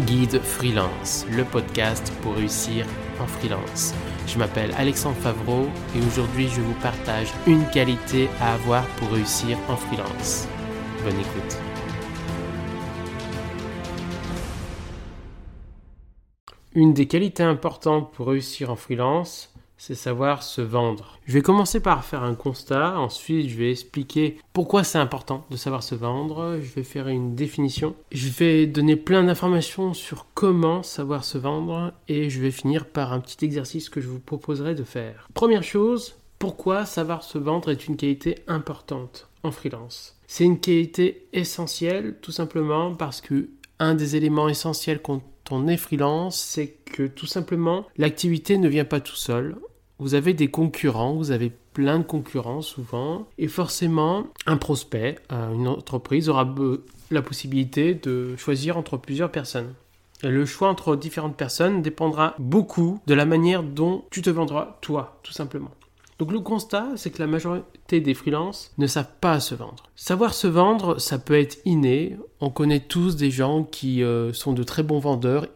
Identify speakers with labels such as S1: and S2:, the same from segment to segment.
S1: Guide Freelance, le podcast pour réussir en freelance. Je m'appelle Alexandre Favreau et aujourd'hui je vous partage une qualité à avoir pour réussir en freelance. Bonne écoute. Une des qualités importantes pour réussir en freelance, c'est savoir se vendre. Je vais commencer par faire un constat, ensuite je vais expliquer pourquoi c'est important de savoir se vendre, je vais faire une définition, je vais donner plein d'informations sur comment savoir se vendre et je vais finir par un petit exercice que je vous proposerai de faire. Première chose, pourquoi savoir se vendre est une qualité importante en freelance? C'est une qualité essentielle tout simplement parce que un des éléments essentiels quand on est freelance, c'est que tout simplement l'activité ne vient pas tout seul vous avez des concurrents, vous avez plein de concurrents souvent, et forcément, un prospect, une entreprise aura la possibilité de choisir entre plusieurs personnes. Et le choix entre différentes personnes dépendra beaucoup de la manière dont tu te vendras toi, tout simplement. Donc le constat, c'est que la majorité des freelances ne savent pas se vendre. Savoir se vendre, ça peut être inné. On connaît tous des gens qui euh, sont de très bons vendeurs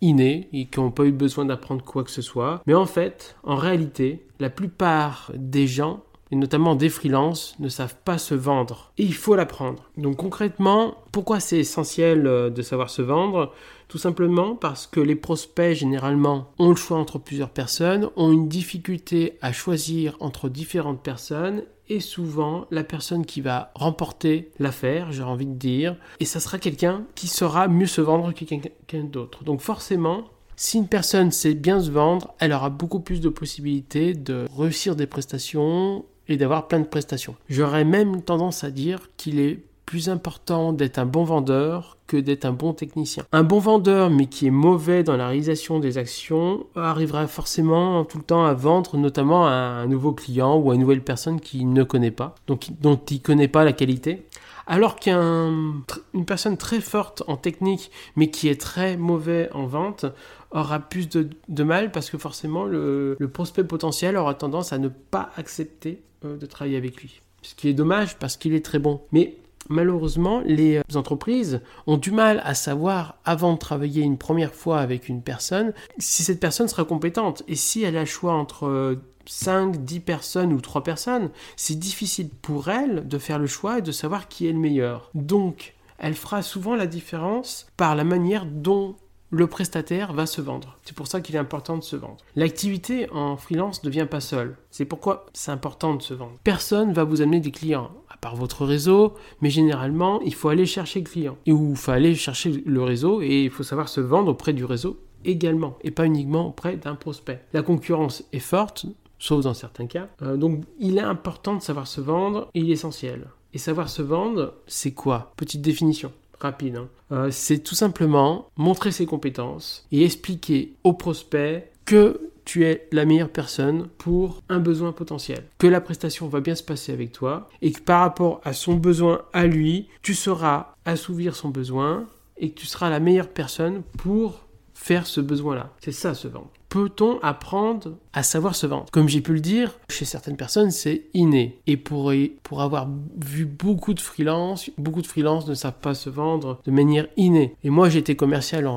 S1: innés et qui n'ont pas eu besoin d'apprendre quoi que ce soit. Mais en fait, en réalité, la plupart des gens et notamment des freelances, ne savent pas se vendre. Et il faut l'apprendre. Donc concrètement, pourquoi c'est essentiel euh, de savoir se vendre? Tout simplement parce que les prospects, généralement, ont le choix entre plusieurs personnes, ont une difficulté à choisir entre différentes personnes et souvent la personne qui va remporter l'affaire, j'ai envie de dire, et ça sera quelqu'un qui saura mieux se vendre que quelqu'un d'autre. Donc forcément, si une personne sait bien se vendre, elle aura beaucoup plus de possibilités de réussir des prestations et d'avoir plein de prestations. J'aurais même tendance à dire qu'il est plus important d'être un bon vendeur que d'être un bon technicien. Un bon vendeur mais qui est mauvais dans la réalisation des actions arrivera forcément tout le temps à vendre notamment à un nouveau client ou à une nouvelle personne qu'il ne connaît pas, donc dont il ne connaît pas la qualité. Alors qu'une personne très forte en technique mais qui est très mauvais en vente aura plus de, mal parce que forcément le, le prospect potentiel aura tendance à ne pas accepter euh, de travailler avec lui. Ce qui est dommage parce qu'il est très bon. Mais malheureusement, les euh, entreprises ont du mal à savoir, avant de travailler une première fois avec une personne, si cette personne sera compétente. Et si elle a le choix entre 5, euh, 10 personnes ou 3 personnes, c'est difficile pour elle de faire le choix et de savoir qui est le meilleur. Donc, elle fera souvent la différence par la manière dont le prestataire va se vendre. C'est pour ça qu'il est important de se vendre. L'activité en freelance ne vient pas seule. C'est pourquoi c'est important de se vendre. Personne va vous amener des clients, à part votre réseau, mais généralement, il faut aller chercher le client. Il faut aller chercher le réseau et il faut savoir se vendre auprès du réseau également, et pas uniquement auprès d'un prospect. La concurrence est forte, sauf dans certains cas. Euh, donc il est important de savoir se vendre, il est essentiel. Et savoir se vendre, c'est quoi? Petite définition Hein. Euh, c'est tout simplement montrer ses compétences et expliquer au prospect que tu es la meilleure personne pour un besoin potentiel, que la prestation va bien se passer avec toi et que par rapport à son besoin à lui, tu sauras assouvir son besoin et que tu seras la meilleure personne pour faire ce besoin-là. C'est ça se vendre peut-on apprendre à savoir se vendre? Comme j'ai pu le dire, chez certaines personnes, c'est inné. Et pour, pour avoir vu beaucoup de freelance, beaucoup de freelance ne savent pas se vendre de manière innée. Et moi, j'étais commercial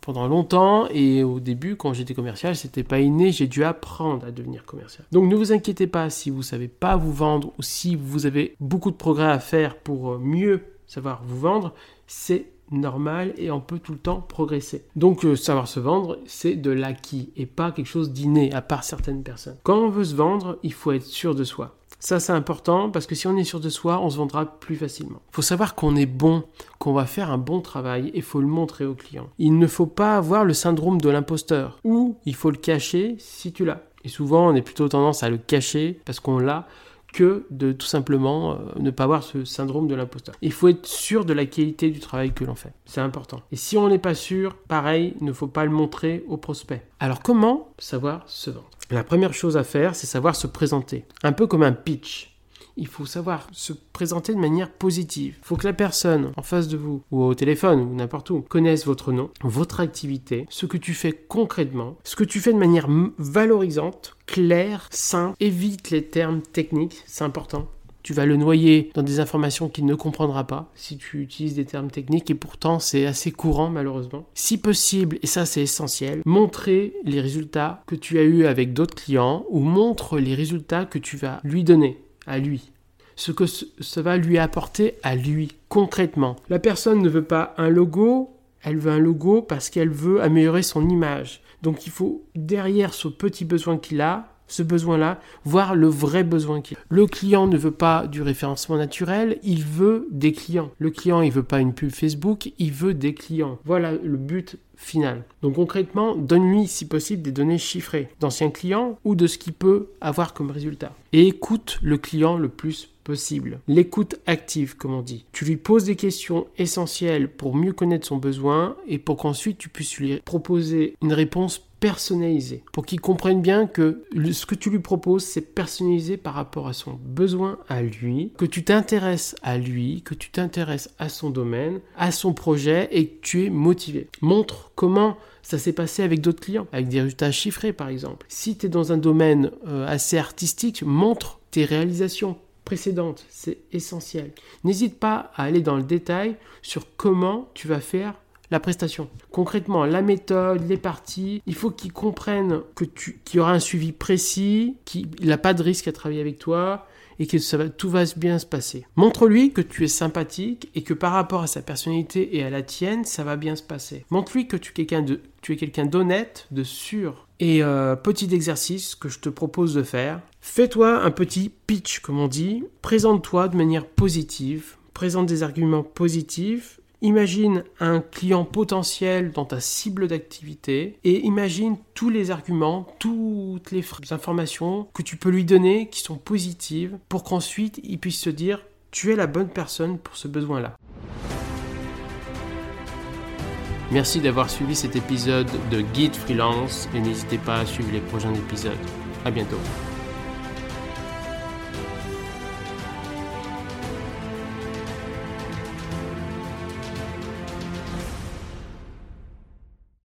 S1: pendant longtemps, et au début, quand j'étais commercial, c'était pas inné, j'ai dû apprendre à devenir commercial. Donc ne vous inquiétez pas si vous savez pas vous vendre ou si vous avez beaucoup de progrès à faire pour mieux savoir vous vendre, c'est normal et on peut tout le temps progresser. Donc euh, savoir se vendre, c'est de l'acquis et pas quelque chose d'inné à part certaines personnes. Quand on veut se vendre, il faut être sûr de soi. Ça, c'est important parce que si on est sûr de soi, on se vendra plus facilement. Il faut savoir qu'on est bon, qu'on va faire un bon travail et il faut le montrer au client. Il ne faut pas avoir le syndrome de l'imposteur ou il faut le cacher si tu l'as. Et souvent, on est plutôt tendance à le cacher parce qu'on l'a que de tout simplement euh, ne pas avoir ce syndrome de l'imposteur. Il faut être sûr de la qualité du travail que l'on fait. C'est important. Et si on n'est pas sûr, pareil, il ne faut pas le montrer au prospect. Alors comment savoir se vendre? La première chose à faire, c'est savoir se présenter. Un peu comme un pitch il faut savoir se présenter de manière positive. Il faut que la personne en face de vous, ou au téléphone, ou n'importe où, connaisse votre nom, votre activité, ce que tu fais concrètement, ce que tu fais de manière valorisante, claire, simple. Évite les termes techniques, c'est important. tu vas le noyer dans des informations qu'il ne comprendra pas si tu utilises des termes techniques et pourtant c'est assez courant malheureusement. Si possible, et ça c'est essentiel, montrer les résultats que tu as eu avec d'autres clients ou montre les résultats que tu vas lui donner à lui. Ce que ça va lui apporter à lui concrètement. La personne ne veut pas un logo, elle veut un logo parce qu'elle veut améliorer son image. Donc il faut derrière ce petit besoin qu'il a, ce besoin-là, voir le vrai besoin qu'il a. Le client ne veut pas du référencement naturel, il veut des clients. Le client, il veut pas une pub Facebook, il veut des clients. Voilà le but final. Donc concrètement, donne-lui si possible des données chiffrées d'anciens clients ou de ce qu'il peut avoir comme résultat. Et écoute le client le plus possible. L'écoute active, comme on dit. Tu lui poses des questions essentielles pour mieux connaître son besoin et pour qu'ensuite tu puisses lui proposer une réponse personnalisé, pour qu'il comprenne bien que ce que tu lui proposes, c'est personnalisé par rapport à son besoin à lui, que tu t'intéresses à lui, que tu t'intéresses à son domaine, à son projet et que tu es motivé. Montre comment ça s'est passé avec d'autres clients, avec des résultats chiffrés par exemple. Si tu es dans un domaine euh, assez artistique, montre tes réalisations précédentes, c'est essentiel. N'hésite pas à aller dans le détail sur comment tu vas faire la prestation. Concrètement, la méthode, les parties, il faut qu'il comprenne que tu, qu'il y aura un suivi précis, qu'il n'a pas de risque à travailler avec toi et que va, tout va bien se passer. Montre-lui que tu es sympathique et que par rapport à sa personnalité et à la tienne, ça va bien se passer. Montre-lui que tu es quelqu'un de, tu es quelqu'un d'honnête, de sûr. Et euh, petit exercice que je te propose de faire. Fais-toi un petit pitch, comme on dit. Présente-toi de manière positive. Présente des arguments positifs Imagine un client potentiel dans ta cible d'activité et imagine tous les arguments, toutes les informations que tu peux lui donner qui sont positives pour qu'ensuite il puisse se dire tu es la bonne personne pour ce besoin-là. Merci d'avoir suivi cet épisode de Guide Freelance et n'hésitez pas à suivre les prochains épisodes. À bientôt.